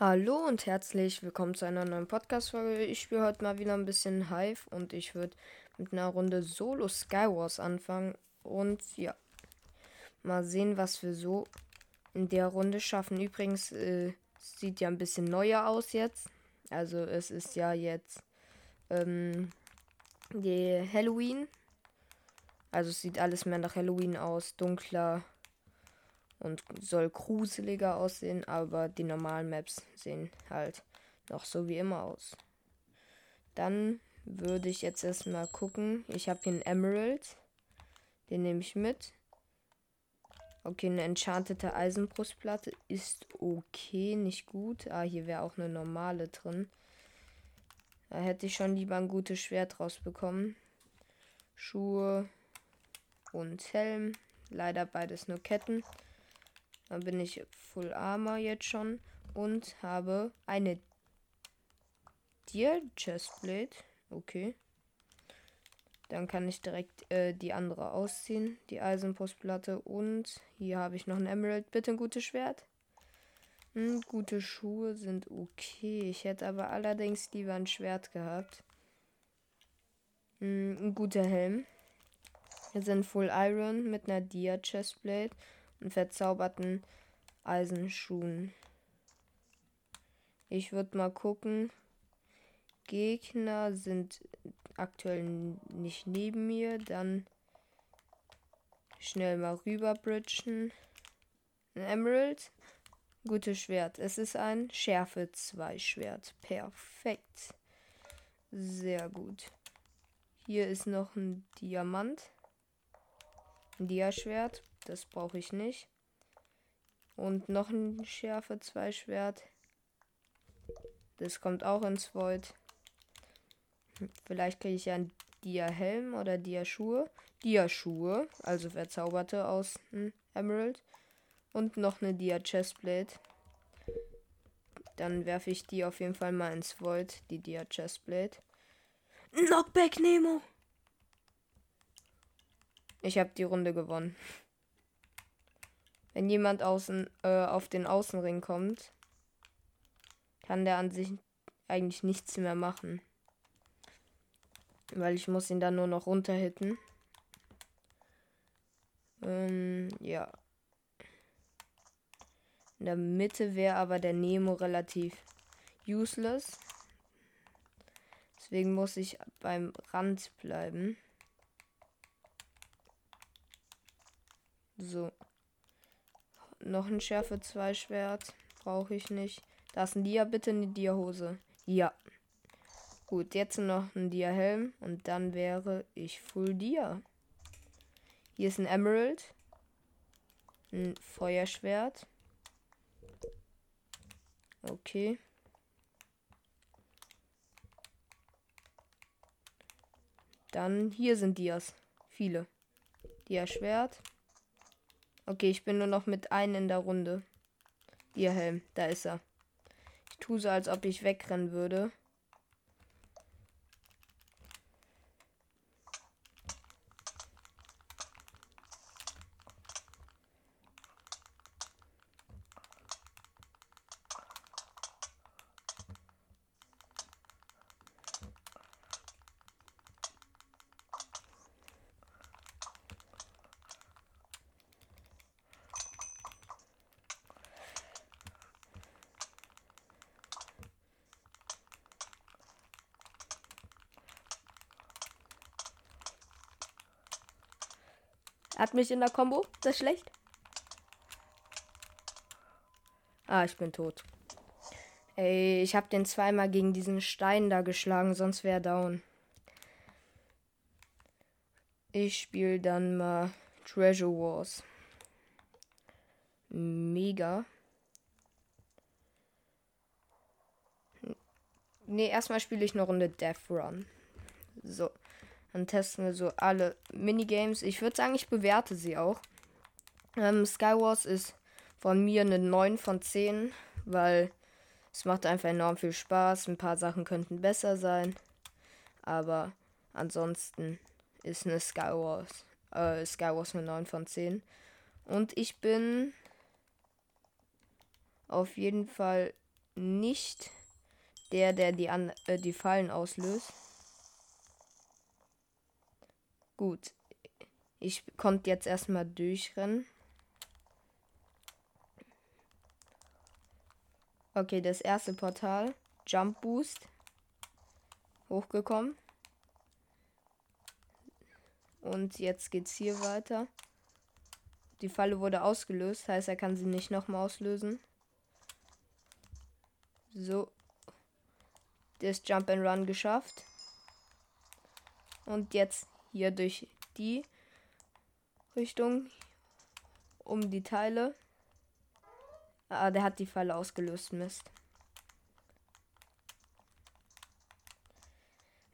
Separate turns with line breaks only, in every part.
Hallo und herzlich willkommen zu einer neuen Podcast-Folge. Ich spiele heute mal wieder ein bisschen Hive und ich würde mit einer Runde Solo Skywars anfangen. Und ja, mal sehen, was wir so in der Runde schaffen. Übrigens, äh, sieht ja ein bisschen neuer aus jetzt. Also es ist ja jetzt ähm, die Halloween. Also es sieht alles mehr nach Halloween aus, dunkler und soll gruseliger aussehen, aber die normalen Maps sehen halt noch so wie immer aus. Dann würde ich jetzt erstmal gucken. Ich habe hier einen Emerald. Den nehme ich mit. Okay, eine enchantete Eisenbrustplatte ist okay, nicht gut. Ah, hier wäre auch eine normale drin. Da hätte ich schon lieber ein gutes Schwert rausbekommen. Schuhe und Helm. Leider beides nur Ketten. Dann bin ich Full Armor jetzt schon und habe eine Deer Chestplate. Okay. Dann kann ich direkt äh, die andere ausziehen, die Eisenpostplatte. Und hier habe ich noch ein Emerald. Bitte ein gutes Schwert. Hm, gute Schuhe sind okay. Ich hätte aber allerdings lieber ein Schwert gehabt. Hm, ein guter Helm. Wir sind Full Iron mit einer Dia Chestplate und verzauberten Eisenschuhen. Ich würde mal gucken. Gegner sind aktuell nicht neben mir. Dann schnell mal rüberbridgen. Ein Emerald. Gutes Schwert. Es ist ein Schärfe 2 Schwert. Perfekt. Sehr gut. Hier ist noch ein Diamant. Ein Diaschwert. Das brauche ich nicht. Und noch ein Schärfe 2 Schwert. Das kommt auch ins Void. Vielleicht kriege ich ja ein Dia-Helm oder Dia-Schuhe. Dia-Schuhe, also verzauberte aus Emerald. Und noch eine Dia-Chestplate. Dann werfe ich die auf jeden Fall mal ins Void, die Dia-Chestplate. Knockback Nemo! Ich habe die Runde gewonnen. Wenn jemand außen äh, auf den Außenring kommt, kann der an sich eigentlich nichts mehr machen. Weil ich muss ihn dann nur noch runterhitten. Ähm, ja. In der Mitte wäre aber der Nemo relativ useless. Deswegen muss ich beim Rand bleiben. So. Noch ein Schärfe 2 Schwert. Brauche ich nicht. Da ist ein Dia, bitte eine Dia-Hose. Ja. Gut, jetzt noch ein Dia-Helm und dann wäre ich Full Dia. Hier ist ein Emerald. Ein Feuerschwert. Okay. Dann hier sind Dias. Viele. Dia-Schwert. Okay, ich bin nur noch mit einem in der Runde. Ihr Helm, da ist er. Ich tue so, als ob ich wegrennen würde. Hat mich in der Combo. Das ist schlecht. Ah, ich bin tot. Ey, ich habe den zweimal gegen diesen Stein da geschlagen, sonst wäre down. Ich spiele dann mal Treasure Wars. Mega. Ne, erstmal spiele ich eine Runde Death Run. So. Dann testen wir so alle Minigames. Ich würde sagen, ich bewerte sie auch. Ähm, Skywars ist von mir eine 9 von 10, weil es macht einfach enorm viel Spaß. Ein paar Sachen könnten besser sein. Aber ansonsten ist eine Skywars, äh, Skywars eine 9 von 10. Und ich bin auf jeden Fall nicht der, der die, an, äh, die Fallen auslöst. Gut. Ich konnte jetzt erstmal durchrennen. Okay, das erste Portal. Jump Boost. Hochgekommen. Und jetzt geht's hier weiter. Die Falle wurde ausgelöst, heißt, er kann sie nicht nochmal auslösen. So. Das Jump and Run geschafft. Und jetzt hier durch die Richtung um die Teile. Ah, der hat die Falle ausgelöst, Mist.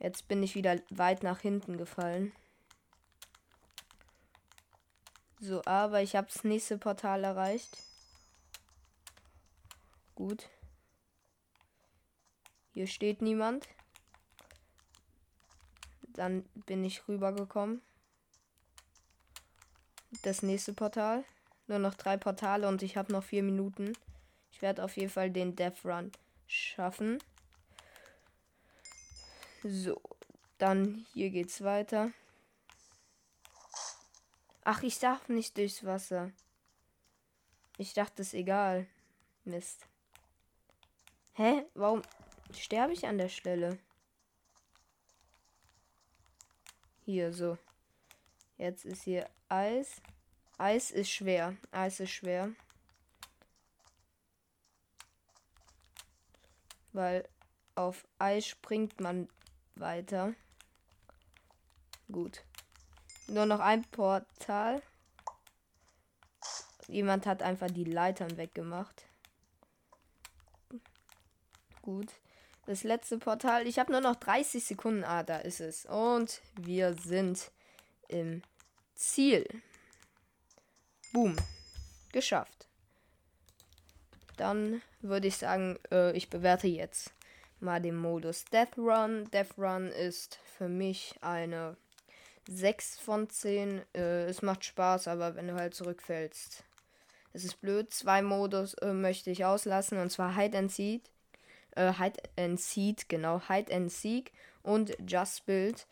Jetzt bin ich wieder weit nach hinten gefallen. So, aber ich habe das nächste Portal erreicht. Gut. Hier steht niemand. Dann bin ich rübergekommen. Das nächste Portal. Nur noch drei Portale und ich habe noch vier Minuten. Ich werde auf jeden Fall den Death Run schaffen. So, dann hier geht's weiter. Ach, ich darf nicht durchs Wasser. Ich dachte, es egal. Mist. Hä? Warum sterbe ich an der Stelle? Hier, so. Jetzt ist hier Eis. Eis ist schwer. Eis ist schwer. Weil auf Eis springt man weiter. Gut. Nur noch ein Portal. Jemand hat einfach die Leitern weggemacht. Gut. Das letzte Portal. Ich habe nur noch 30 Sekunden. Ah, da ist es. Und wir sind im Ziel. Boom. Geschafft. Dann würde ich sagen, äh, ich bewerte jetzt mal den Modus Death Run. Death Run ist für mich eine 6 von 10. Äh, es macht Spaß, aber wenn du halt zurückfällst. Es ist blöd. Zwei Modus äh, möchte ich auslassen. Und zwar Hide and Seek. Äh, Hide and Seek, genau. Hide and Seek und Just Build.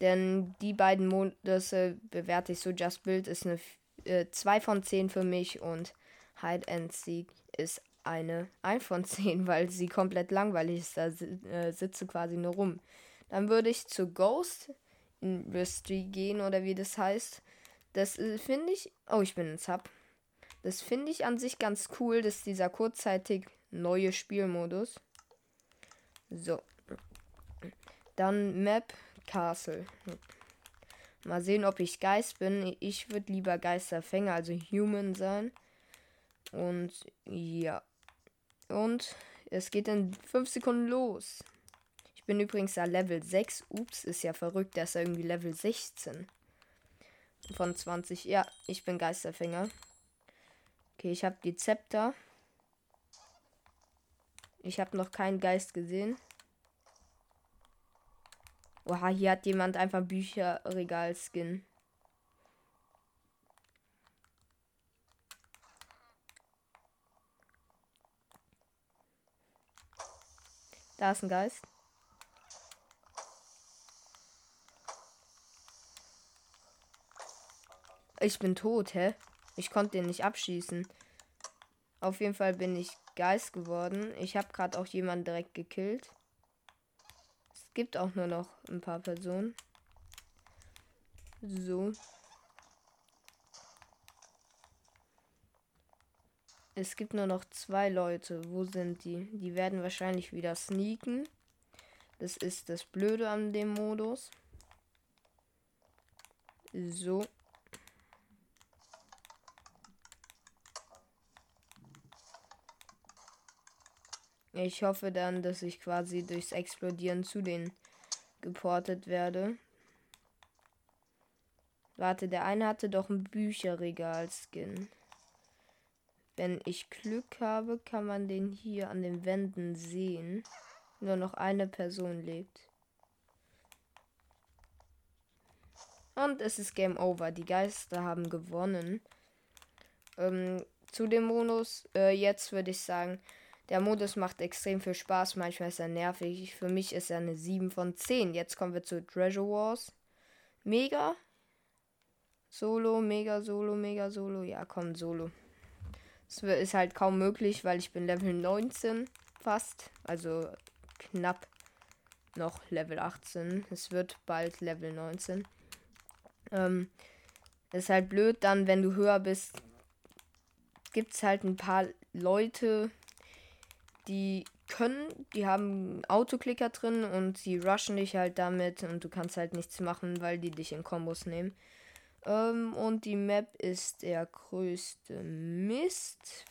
Denn die beiden Modus bewerte ich so. Just Build ist eine äh, 2 von 10 für mich. Und Hide and Seek ist eine 1 von 10, weil sie komplett langweilig ist. Da äh, sitze quasi nur rum. Dann würde ich zu Ghost Industry gehen oder wie das heißt. Das äh, finde ich. Oh, ich bin ein Sub. Das finde ich an sich ganz cool, dass dieser kurzzeitig neue Spielmodus. So. Dann Map Castle. Mal sehen, ob ich Geist bin. Ich würde lieber Geisterfänger, also Human sein. Und ja. Und es geht in 5 Sekunden los bin übrigens da Level 6. Ups, ist ja verrückt. Der ist ja irgendwie Level 16. Von 20. Ja, ich bin Geisterfänger. Okay, ich habe die Zepter. Ich habe noch keinen Geist gesehen. Oha, hier hat jemand einfach Bücherregal-Skin. Da ist ein Geist. Ich bin tot, hä? Ich konnte den nicht abschießen. Auf jeden Fall bin ich Geist geworden. Ich habe gerade auch jemanden direkt gekillt. Es gibt auch nur noch ein paar Personen. So. Es gibt nur noch zwei Leute. Wo sind die? Die werden wahrscheinlich wieder sneaken. Das ist das Blöde an dem Modus. So. Ich hoffe dann, dass ich quasi durchs Explodieren zu denen geportet werde. Warte, der eine hatte doch ein Bücherregal-Skin. Wenn ich Glück habe, kann man den hier an den Wänden sehen. Nur noch eine Person lebt. Und es ist Game Over. Die Geister haben gewonnen. Ähm, zu dem Modus, äh, jetzt würde ich sagen, Der Modus macht extrem viel Spaß, manchmal ist er nervig. Für mich ist er eine 7 von 10. Jetzt kommen wir zu Treasure Wars. Mega. Solo, Mega, Solo, Mega, Solo. Ja, komm, Solo. Es ist halt kaum möglich, weil ich bin Level 19 fast. Also knapp noch Level 18. Es wird bald Level 19. Ähm, ist halt blöd dann, wenn du höher bist, gibt es halt ein paar Leute, die können, die haben Autoklicker drin und sie rushen dich halt damit und du kannst halt nichts machen, weil die dich in Kombos nehmen. Ähm, und die Map ist der größte Mist,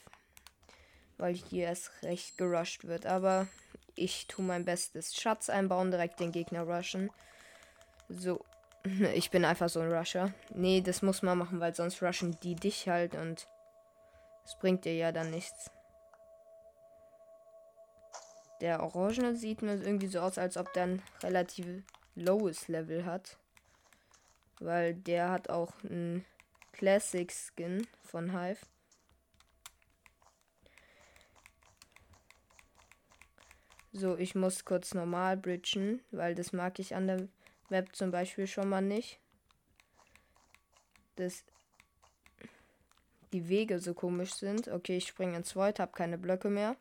weil hier erst recht gerusht wird. Aber ich tue mein Bestes. Schatz einbauen, direkt den Gegner rushen. So. Ich bin einfach so ein Rusher. Nee, das muss man machen, weil sonst rushen die dich halt und es bringt dir ja dann nichts. Der Orangene sieht mir irgendwie so aus, als ob der ein relativ lowes Level hat. Weil der hat auch einen Classic Skin von Hive. So, ich muss kurz normal bridgen, weil das mag ich an der Map zum Beispiel schon mal nicht. Dass die Wege so komisch sind. Okay, ich springe ins Void, habe keine Blöcke mehr.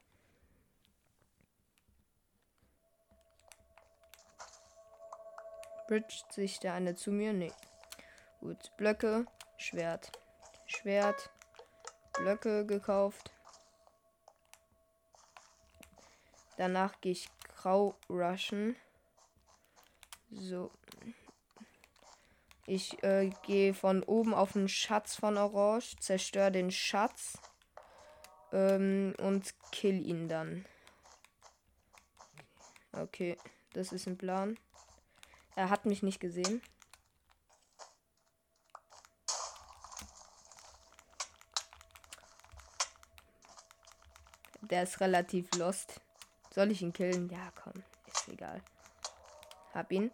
Bridget sich der eine zu mir? Nee. Gut, Blöcke, Schwert. Schwert, Blöcke gekauft. Danach gehe ich grau rushen. So. Ich äh, gehe von oben auf den Schatz von Orange, zerstöre den Schatz ähm, und kill ihn dann. Okay, das ist ein Plan. Er hat mich nicht gesehen. Der ist relativ lost. Soll ich ihn killen? Ja, komm. Ist egal. Hab ihn.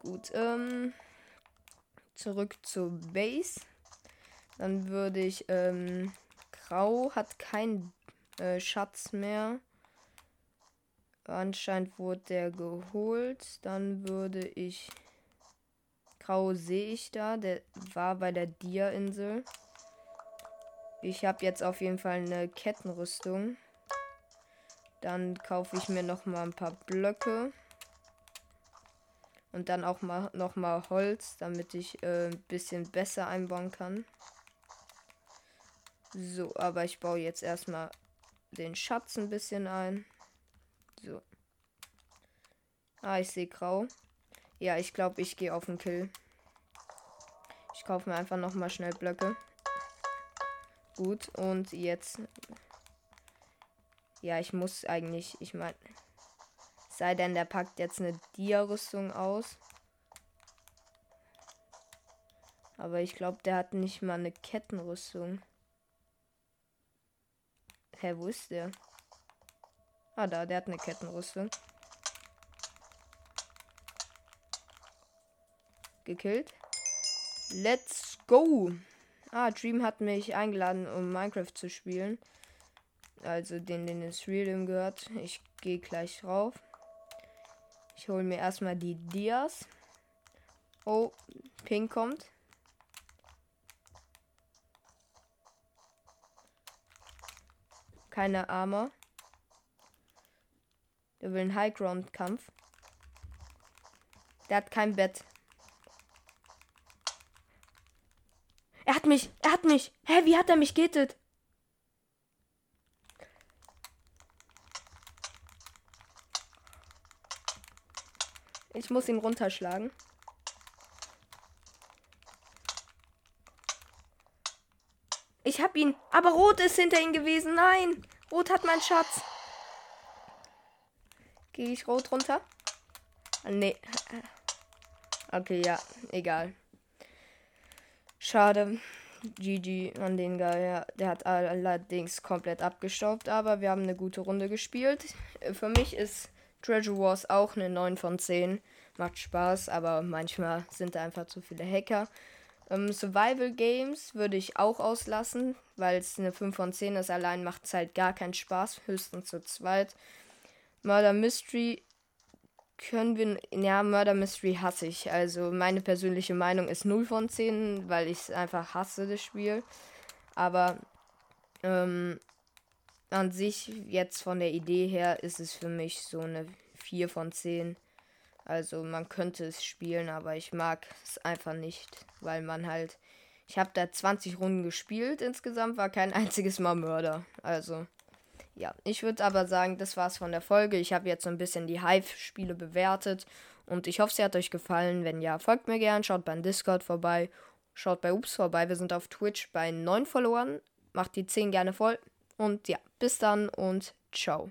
Gut, ähm. Zurück zur Base. Dann würde ich, ähm. Grau hat keinen äh, Schatz mehr. Anscheinend wurde der geholt. Dann würde ich. Grau sehe ich da. Der war bei der Dia-Insel. Ich habe jetzt auf jeden Fall eine Kettenrüstung. Dann kaufe ich mir noch mal ein paar Blöcke. Und dann auch mal noch mal Holz, damit ich äh, ein bisschen besser einbauen kann. So, aber ich baue jetzt erstmal den Schatz ein bisschen ein. So. Ah, ich sehe grau. Ja, ich glaube, ich gehe auf den Kill. Ich kaufe mir einfach noch mal schnell Blöcke. Gut, und jetzt ja, ich muss eigentlich, ich meine, sei denn, der packt jetzt eine Dia-Rüstung aus. Aber ich glaube, der hat nicht mal eine Kettenrüstung. Hä, wo ist der? Ah, da, der hat eine Kettenrüstung. Gekillt. Let's go! Ah, Dream hat mich eingeladen, um Minecraft zu spielen. Also den, den es Realm gehört. Ich gehe gleich rauf. Ich hole mir erstmal die Dias. Oh, Pink kommt. Keine Armor. Der will einen Highground-Kampf. Der hat kein Bett. Er hat mich! Er hat mich! Hä, wie hat er mich getötet? Ich muss ihn runterschlagen. Ich hab ihn. Aber Rot ist hinter ihm gewesen. Nein. Rot hat meinen Schatz. Gehe ich Rot runter? Nee. Okay, ja. Egal. Schade. GG an den Guy. Der hat allerdings komplett abgestaubt. Aber wir haben eine gute Runde gespielt. Für mich ist Treasure Wars auch eine 9 von 10. Macht Spaß, aber manchmal sind da einfach zu viele Hacker. Ähm, Survival Games würde ich auch auslassen, weil es eine 5 von 10 ist. Allein macht es halt gar keinen Spaß, höchstens zu zweit. Murder Mystery können wir. Ja, Murder Mystery hasse ich. Also meine persönliche Meinung ist 0 von 10, weil ich es einfach hasse, das Spiel. Aber ähm, an sich, jetzt von der Idee her, ist es für mich so eine 4 von 10. Also man könnte es spielen, aber ich mag es einfach nicht, weil man halt. Ich habe da 20 Runden gespielt insgesamt, war kein einziges Mal Mörder. Also ja, ich würde aber sagen, das war's von der Folge. Ich habe jetzt so ein bisschen die Hive-Spiele bewertet und ich hoffe, sie hat euch gefallen. Wenn ja, folgt mir gern, schaut beim Discord vorbei, schaut bei Ups vorbei. Wir sind auf Twitch bei 9 Followern. Macht die 10 gerne voll. Und ja, bis dann und ciao.